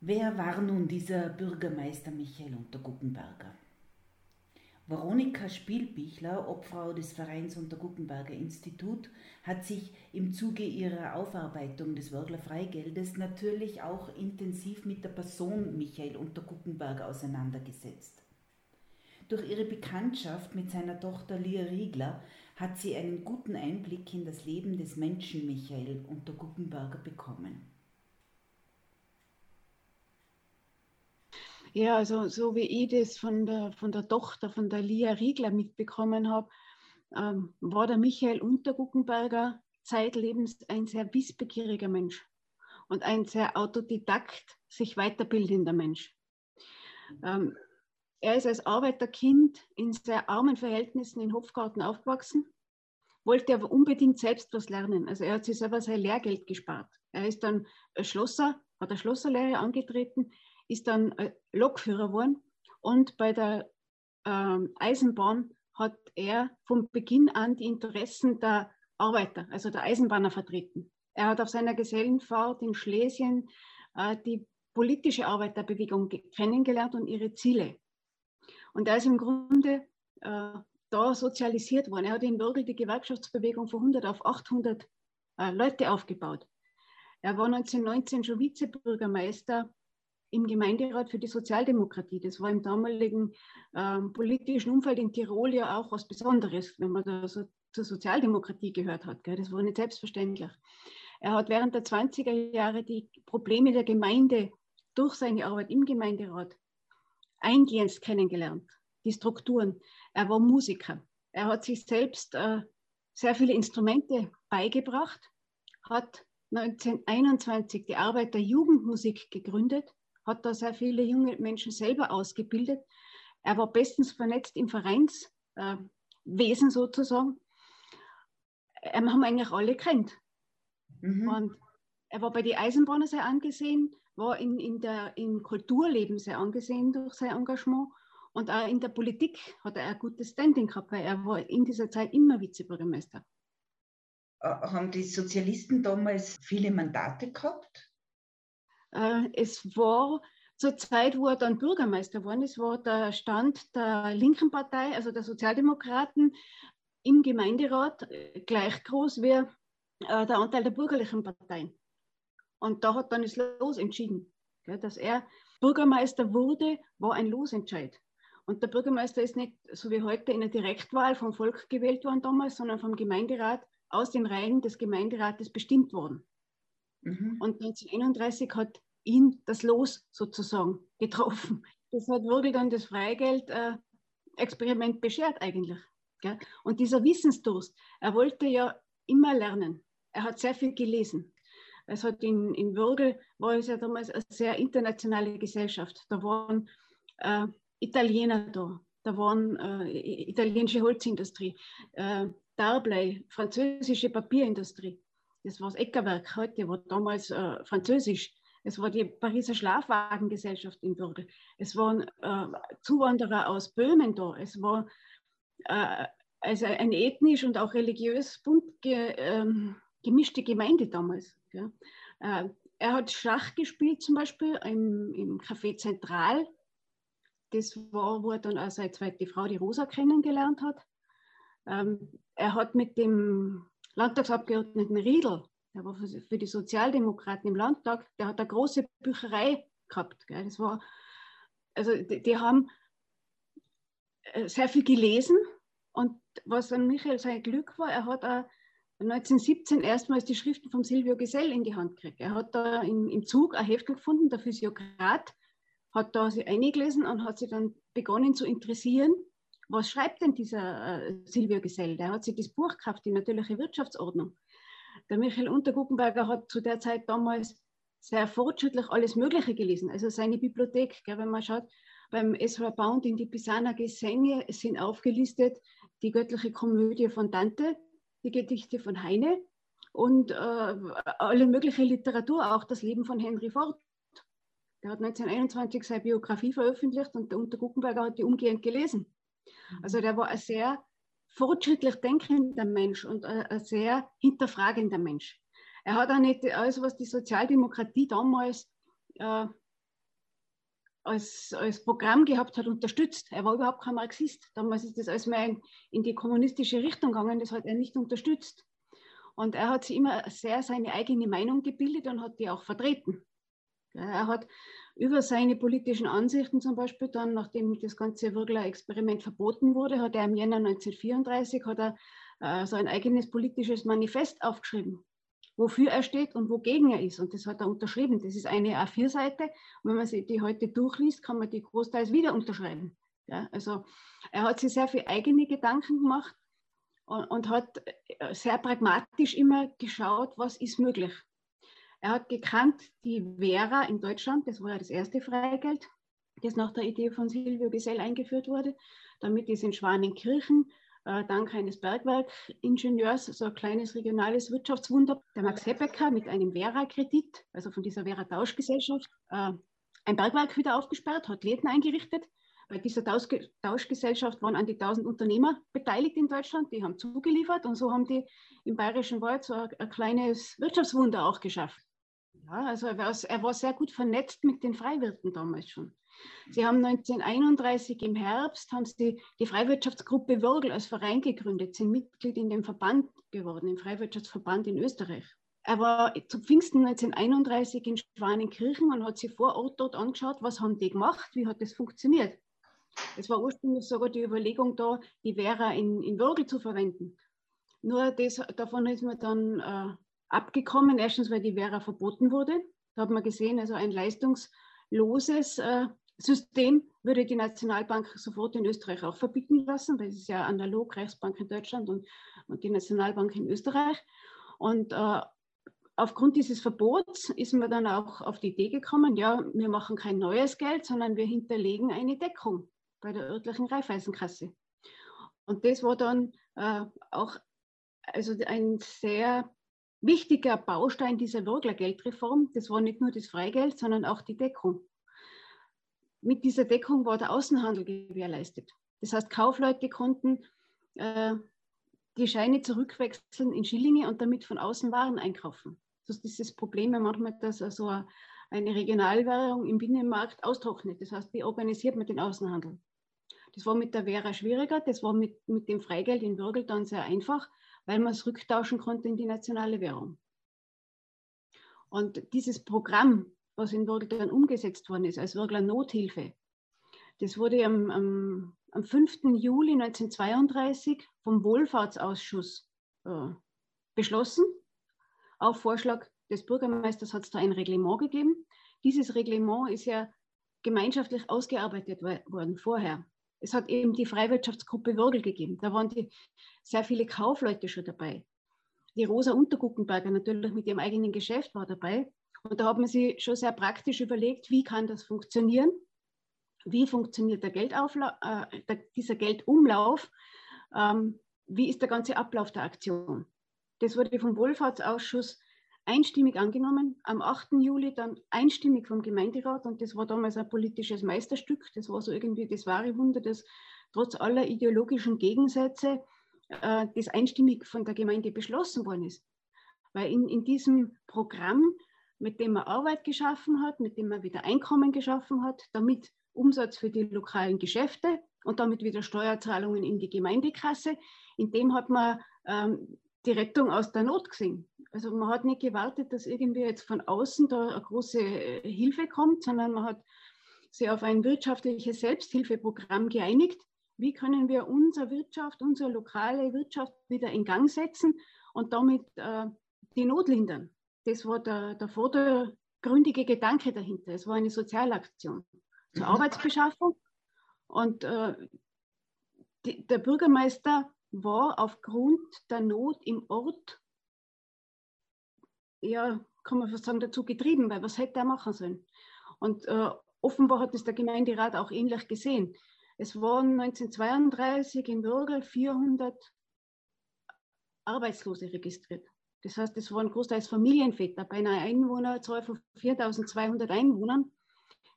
Wer war nun dieser Bürgermeister Michael Unterguckenberger? Veronika Spielbichler, Obfrau des Vereins Unterguckenberger Institut, hat sich im Zuge ihrer Aufarbeitung des Wörgler Freigeldes natürlich auch intensiv mit der Person Michael Unterguckenberger auseinandergesetzt. Durch ihre Bekanntschaft mit seiner Tochter Lia Riegler hat sie einen guten Einblick in das Leben des Menschen Michael Unterguckenberger bekommen. Ja, also so wie ich das von der, von der Tochter, von der Lia Riegler mitbekommen habe, ähm, war der Michael Unterguckenberger zeitlebens ein sehr wissbegieriger Mensch und ein sehr autodidakt, sich weiterbildender Mensch. Ähm, er ist als Arbeiterkind in sehr armen Verhältnissen in Hofgarten aufgewachsen, wollte aber unbedingt selbst was lernen. Also er hat sich selber sein Lehrgeld gespart. Er ist dann Schlosser, hat eine Schlosserlehre angetreten, ist dann äh, Lokführer geworden und bei der ähm, Eisenbahn hat er von Beginn an die Interessen der Arbeiter, also der Eisenbahner vertreten. Er hat auf seiner Gesellenfahrt in Schlesien äh, die politische Arbeiterbewegung kennengelernt und ihre Ziele. Und er ist im Grunde äh, da sozialisiert worden. Er hat in Würgel die Gewerkschaftsbewegung von 100 auf 800 äh, Leute aufgebaut. Er war 1919 schon Vizebürgermeister im Gemeinderat für die Sozialdemokratie. Das war im damaligen ähm, politischen Umfeld in Tirol ja auch was Besonderes, wenn man da so zur Sozialdemokratie gehört hat. Gell? Das war nicht selbstverständlich. Er hat während der 20er Jahre die Probleme der Gemeinde durch seine Arbeit im Gemeinderat eingehend kennengelernt, die Strukturen. Er war Musiker. Er hat sich selbst äh, sehr viele Instrumente beigebracht, hat 1921 die Arbeit der Jugendmusik gegründet hat da sehr viele junge Menschen selber ausgebildet. Er war bestens vernetzt im Vereinswesen äh, sozusagen. Er haben eigentlich alle kennt. Mhm. Und er war bei den Eisenbahner sehr angesehen, war in, in der, im Kulturleben sehr angesehen durch sein Engagement und auch in der Politik hat er ein gutes Standing gehabt, weil er war in dieser Zeit immer Vizebürgermeister. Äh, haben die Sozialisten damals viele Mandate gehabt? Äh, es war zur Zeit, wo er dann Bürgermeister geworden ist, war der Stand der linken Partei, also der Sozialdemokraten, im Gemeinderat gleich groß wie äh, der Anteil der bürgerlichen Parteien. Und da hat dann das Los entschieden. dass er Bürgermeister wurde, war ein Losentscheid. Und der Bürgermeister ist nicht so wie heute in der Direktwahl vom Volk gewählt worden damals, sondern vom Gemeinderat aus den Reihen des Gemeinderates bestimmt worden. Mhm. Und 1931 hat ihn das Los sozusagen getroffen. Das hat wirklich dann das Freigeld-Experiment äh, beschert eigentlich. Gell? Und dieser Wissensdurst, er wollte ja immer lernen. Er hat sehr viel gelesen. Es hat in, in Würgel, war es ja damals eine sehr internationale Gesellschaft. Da waren äh, Italiener da, da waren äh, italienische Holzindustrie, äh, Darblei, französische Papierindustrie das war das Eckerwerk heute, war damals äh, französisch. Es war die Pariser Schlafwagengesellschaft in Würgel. Es waren äh, Zuwanderer aus Böhmen da. Es war äh, also eine ethnisch und auch religiös bunt ge, ähm, gemischte Gemeinde damals. Äh, er hat Schach gespielt zum Beispiel im, im Café Zentral. Das war, wo er dann auch seine zweite Frau, die Rosa, kennengelernt hat. Ähm, er hat mit dem Landtagsabgeordneten Riedel, der war für die Sozialdemokraten im Landtag, der hat eine große Bücherei gehabt. Gell. Das war, also die, die, haben äh, sehr viel gelesen und was an Michael sein Glück war, er hat auch 1917 erstmals die Schriften von Silvio Gesell in die Hand gekriegt. Er hat da im, im Zug ein Heft gefunden, der Physiokrat, hat da sich eingelesen und hat sich dann begonnen zu interessieren was schreibt denn dieser äh, Silvio Gesell? Der hat sich das Buch gekauft, die natürliche Wirtschaftsordnung. Der Michael Unterguckenberger hat zu der Zeit damals sehr fortschrittlich alles Mögliche gelesen. Also seine Bibliothek, gell, wenn man schaut, beim Ezra Pound in die Pisana Gesänge sind aufgelistet die göttliche Komödie von Dante, die Gedichte von Heine und äh, alle mögliche Literatur, auch das Leben von Henry Ford. Der hat 1921 seine Biografie veröffentlicht und der Unterguckenberger hat die umgehend gelesen. Also der war ein sehr fortschrittlich denkender Mensch und ein sehr hinterfragender Mensch. Er hat auch nicht alles, was die Sozialdemokratie damals äh, als, als Programm gehabt hat, unterstützt. Er war überhaupt kein Marxist. Damals ist das alles mehr in die kommunistische Richtung gegangen, das hat er nicht unterstützt. Und er hat sich immer sehr seine eigene Meinung gebildet und hat die auch vertreten. Er hat über seine politischen Ansichten zum Beispiel dann, nachdem das ganze Würgler-Experiment verboten wurde, hat er im Jänner 1934 hat er, äh, so ein eigenes politisches Manifest aufgeschrieben, wofür er steht und wogegen er ist. Und das hat er unterschrieben. Das ist eine A4-Seite. Und wenn man sie die heute durchliest, kann man die großteils wieder unterschreiben. Ja, also er hat sich sehr viel eigene Gedanken gemacht und, und hat äh, sehr pragmatisch immer geschaut, was ist möglich. Er hat gekannt, die Vera in Deutschland, das war ja das erste Freigeld, das nach der Idee von Silvio Gesell eingeführt wurde. Damit ist in Schwanenkirchen äh, dank eines Bergwerkingenieurs so ein kleines regionales Wirtschaftswunder, der Max Heppecker mit einem Vera-Kredit, also von dieser Vera-Tauschgesellschaft, äh, ein Bergwerk wieder aufgesperrt, hat Läden eingerichtet bei dieser Tauschgesellschaft waren an die 1000 Unternehmer beteiligt in Deutschland, die haben zugeliefert und so haben die im Bayerischen Wald so ein, ein kleines Wirtschaftswunder auch geschafft. Ja, also er war, er war sehr gut vernetzt mit den Freiwirten damals schon. Sie haben 1931 im Herbst haben sie die Freiwirtschaftsgruppe Würgel als Verein gegründet, sind Mitglied in dem Verband geworden, im Freiwirtschaftsverband in Österreich. Er war zu Pfingsten 1931 in Schwanenkirchen und hat sich vor Ort dort angeschaut, was haben die gemacht, wie hat das funktioniert. Es war ursprünglich sogar die Überlegung da, die Vera in, in Würgel zu verwenden. Nur das, davon ist man dann äh, abgekommen. Erstens, weil die Vera verboten wurde. Da hat man gesehen, also ein leistungsloses äh, System würde die Nationalbank sofort in Österreich auch verbieten lassen, weil es ist ja analog Reichsbank in Deutschland und, und die Nationalbank in Österreich. Und äh, aufgrund dieses Verbots ist man dann auch auf die Idee gekommen, ja, wir machen kein neues Geld, sondern wir hinterlegen eine Deckung bei der örtlichen Raiffeisenkasse. Und das war dann äh, auch also ein sehr wichtiger Baustein dieser Würgler Geldreform. Das war nicht nur das Freigeld, sondern auch die Deckung. Mit dieser Deckung war der Außenhandel gewährleistet. Das heißt, Kaufleute konnten äh, die Scheine zurückwechseln in Schillinge und damit von außen Waren einkaufen. Das ist dieses Problem manchmal, dass also eine Regionalwährung im Binnenmarkt austrocknet. Das heißt, wie organisiert man den Außenhandel? Das war mit der Vera schwieriger, das war mit, mit dem Freigeld in Würgel dann sehr einfach, weil man es rücktauschen konnte in die nationale Währung. Und dieses Programm, was in Würgel dann umgesetzt worden ist als Würgler Nothilfe, das wurde am, am, am 5. Juli 1932 vom Wohlfahrtsausschuss äh, beschlossen. Auf Vorschlag des Bürgermeisters hat es da ein Reglement gegeben. Dieses Reglement ist ja gemeinschaftlich ausgearbeitet worden vorher es hat eben die Freiwirtschaftsgruppe Würgel gegeben. Da waren die, sehr viele Kaufleute schon dabei. Die Rosa Unterguckenberger natürlich mit ihrem eigenen Geschäft war dabei. Und da hat man sich schon sehr praktisch überlegt, wie kann das funktionieren? Wie funktioniert der Geldaufla äh, dieser Geldumlauf? Ähm, wie ist der ganze Ablauf der Aktion? Das wurde vom Wohlfahrtsausschuss einstimmig angenommen, am 8. Juli dann einstimmig vom Gemeinderat und das war damals ein politisches Meisterstück. Das war so irgendwie das wahre Wunder, dass trotz aller ideologischen Gegensätze äh, das einstimmig von der Gemeinde beschlossen worden ist. Weil in, in diesem Programm, mit dem man Arbeit geschaffen hat, mit dem man wieder Einkommen geschaffen hat, damit Umsatz für die lokalen Geschäfte und damit wieder Steuerzahlungen in die Gemeindekasse, in dem hat man ähm, die Rettung aus der Not gesehen. Also man hat nicht gewartet, dass irgendwie jetzt von außen da eine große äh, Hilfe kommt, sondern man hat sich auf ein wirtschaftliches Selbsthilfeprogramm geeinigt. Wie können wir unsere Wirtschaft, unsere lokale Wirtschaft wieder in Gang setzen und damit äh, die Not lindern? Das war der, der vordergründige Gedanke dahinter. Es war eine Sozialaktion zur mhm. Arbeitsbeschaffung. Und äh, die, der Bürgermeister war aufgrund der Not im Ort, ja, kann man fast sagen, dazu getrieben, weil was hätte er machen sollen? Und äh, offenbar hat es der Gemeinderat auch ähnlich gesehen. Es waren 1932 in Würgel 400 Arbeitslose registriert. Das heißt, es waren großteils Familienväter bei einer Einwohnerzahl von 4200 Einwohnern.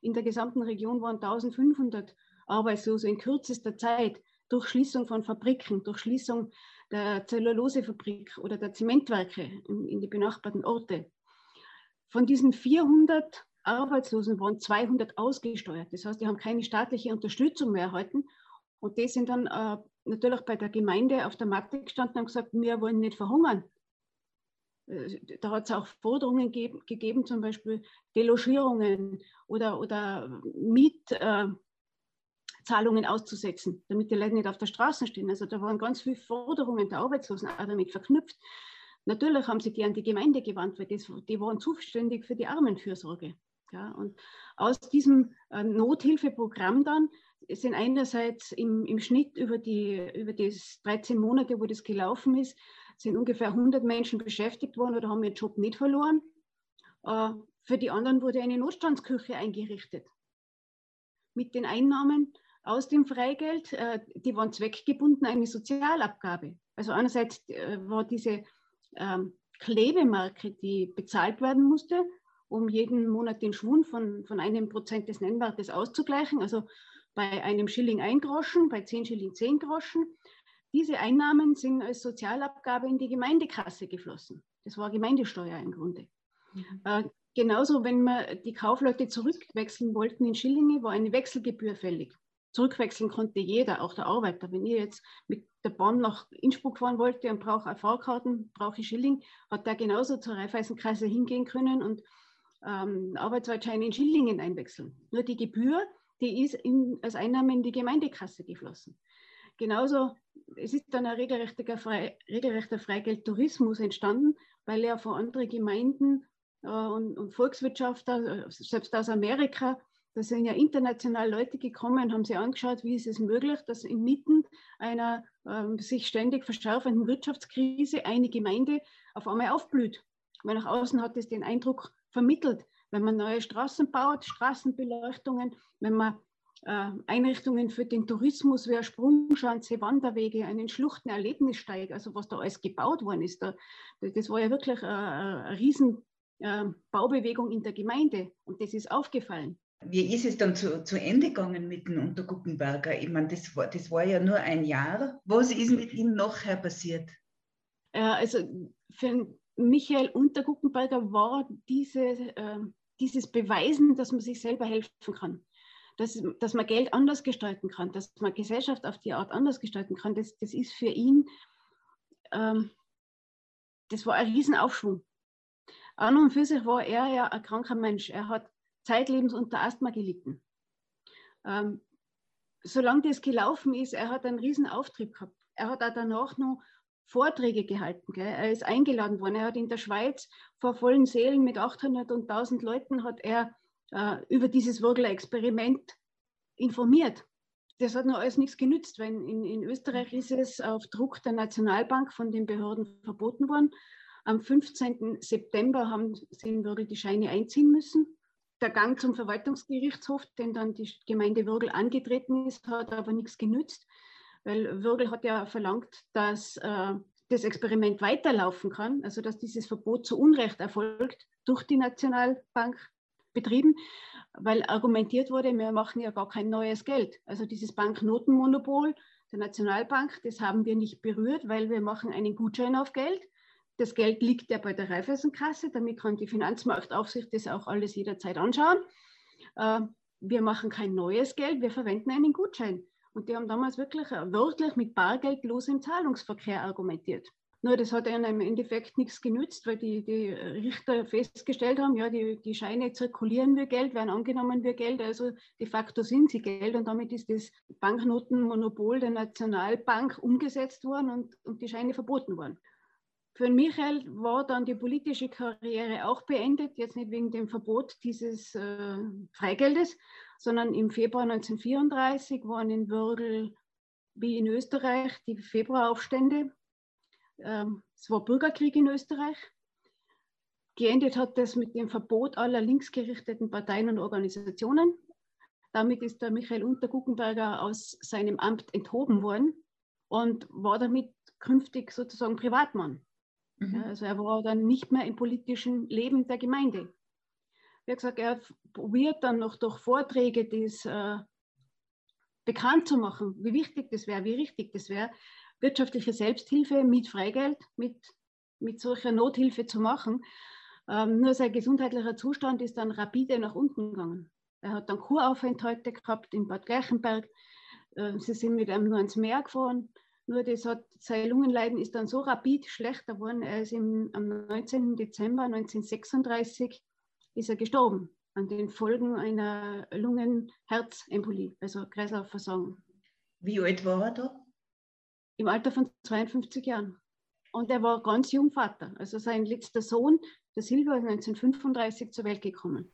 In der gesamten Region waren 1500 Arbeitslose in kürzester Zeit durch Schließung von Fabriken, durch Schließung der Zellulosefabrik oder der Zementwerke in, in die benachbarten Orte. Von diesen 400 Arbeitslosen waren 200 ausgesteuert. Das heißt, die haben keine staatliche Unterstützung mehr erhalten. Und die sind dann äh, natürlich bei der Gemeinde auf der Matte gestanden und gesagt, wir wollen nicht verhungern. Äh, da hat es auch Forderungen ge gegeben, zum Beispiel Delogierungen oder, oder Mietzahlungen äh, auszusetzen, damit die Leute nicht auf der Straße stehen. Also da waren ganz viele Forderungen der Arbeitslosen auch damit verknüpft. Natürlich haben sie an die Gemeinde gewandt, weil das, die waren zuständig für die Armenfürsorge. Ja, und aus diesem äh, Nothilfeprogramm dann sind einerseits im, im Schnitt über die über die 13 Monate, wo das gelaufen ist, sind ungefähr 100 Menschen beschäftigt worden oder haben ihren Job nicht verloren. Äh, für die anderen wurde eine Notstandsküche eingerichtet. Mit den Einnahmen aus dem Freigeld, äh, die waren zweckgebunden, eine Sozialabgabe. Also einerseits äh, war diese ähm, Klebemarke, die bezahlt werden musste, um jeden Monat den Schwund von, von einem Prozent des Nennwertes auszugleichen. Also bei einem Schilling ein Groschen, bei zehn Schilling zehn Groschen. Diese Einnahmen sind als Sozialabgabe in die Gemeindekasse geflossen. Das war Gemeindesteuer im Grunde. Mhm. Äh, genauso, wenn wir die Kaufleute zurückwechseln wollten in Schillinge, war eine Wechselgebühr fällig. Zurückwechseln konnte jeder, auch der Arbeiter. Wenn ich jetzt mit der Bahn nach Innsbruck fahren wollte und brauche Fahrkarten, brauche ich Schilling, hat der genauso zur Raiffeisenkasse hingehen können und ähm, Arbeitszeitscheine in Schillingen einwechseln. Nur die Gebühr, die ist in, als Einnahme in die Gemeindekasse geflossen. Genauso, es ist dann ein regelrechter, Frei, regelrechter Freigeldtourismus entstanden, weil ja von anderen Gemeinden äh, und, und Volkswirtschaftler, äh, selbst aus Amerika, da sind ja international Leute gekommen, haben sich angeschaut, wie ist es möglich, dass inmitten einer äh, sich ständig verschärfenden Wirtschaftskrise eine Gemeinde auf einmal aufblüht. Weil nach außen hat es den Eindruck vermittelt, wenn man neue Straßen baut, Straßenbeleuchtungen, wenn man äh, Einrichtungen für den Tourismus wie eine Sprungschanze, Wanderwege, einen Schluchtenerlebnissteig, also was da alles gebaut worden ist. Da, das war ja wirklich eine, äh, eine riesen äh, in der Gemeinde und das ist aufgefallen. Wie ist es dann zu, zu Ende gegangen mit dem Unterguckenberger? Ich meine, das war, das war ja nur ein Jahr. Was ist mit ihm nachher passiert? also für Michael Unterguckenberger war diese, dieses Beweisen, dass man sich selber helfen kann dass, dass man Geld anders gestalten kann, dass man Gesellschaft auf die Art anders gestalten kann, das, das ist für ihn, ähm, das war ein Riesenaufschwung. An und für sich war er ja ein kranker Mensch. Er hat zeitlebens unter Asthma gelitten. Ähm, solange das gelaufen ist, er hat einen riesen Auftrieb gehabt. Er hat auch danach noch Vorträge gehalten. Gell? Er ist eingeladen worden. Er hat in der Schweiz vor vollen Seelen mit 800 und 1000 Leuten hat er äh, über dieses Wörgler-Experiment informiert. Das hat noch alles nichts genützt, weil in, in Österreich ist es auf Druck der Nationalbank von den Behörden verboten worden. Am 15. September haben sie in Würgel die Scheine einziehen müssen. Der Gang zum Verwaltungsgerichtshof, den dann die Gemeinde Würgel angetreten ist, hat aber nichts genützt, weil Würgel hat ja verlangt, dass äh, das Experiment weiterlaufen kann, also dass dieses Verbot zu Unrecht erfolgt durch die Nationalbank betrieben, weil argumentiert wurde, wir machen ja gar kein neues Geld. Also dieses Banknotenmonopol der Nationalbank, das haben wir nicht berührt, weil wir machen einen Gutschein auf Geld. Das Geld liegt ja bei der Raiffeisenkasse, damit kann die Finanzmarktaufsicht das auch alles jederzeit anschauen. Äh, wir machen kein neues Geld, wir verwenden einen Gutschein. Und die haben damals wirklich wörtlich mit bargeldlosem Zahlungsverkehr argumentiert. Nur das hat ihnen im Endeffekt nichts genützt, weil die, die Richter festgestellt haben, ja, die, die Scheine zirkulieren wie Geld, werden angenommen wie Geld, also de facto sind sie Geld und damit ist das Banknotenmonopol der Nationalbank umgesetzt worden und, und die Scheine verboten worden. Für Michael war dann die politische Karriere auch beendet, jetzt nicht wegen dem Verbot dieses äh, Freigeldes, sondern im Februar 1934 waren in Würgel wie in Österreich die Februaraufstände ähm, es war Bürgerkrieg in Österreich. Geendet hat das mit dem Verbot aller linksgerichteten Parteien und Organisationen. Damit ist der Michael Unterguckenberger aus seinem Amt enthoben worden und war damit künftig sozusagen Privatmann. Mhm. Ja, also er war dann nicht mehr im politischen Leben der Gemeinde. Wie gesagt, er probiert dann noch durch Vorträge das äh, bekannt zu machen, wie wichtig das wäre, wie richtig das wäre wirtschaftliche Selbsthilfe mit Freigeld, mit, mit solcher Nothilfe zu machen. Ähm, nur sein gesundheitlicher Zustand ist dann rapide nach unten gegangen. Er hat dann Kuraufenthalte gehabt in Bad Gleichenberg. Äh, sie sind mit ihm nur ins Meer gefahren. Nur das hat, sein Lungenleiden ist dann so rapid schlechter geworden. Er ist im, am 19. Dezember 1936 ist er gestorben an den Folgen einer Lungenherzembolie, also Kreislaufversagen. Wie alt war er da? Im Alter von 52 Jahren. Und er war ganz jung Vater. Also sein letzter Sohn, der Silvia, ist 1935 zur Welt gekommen.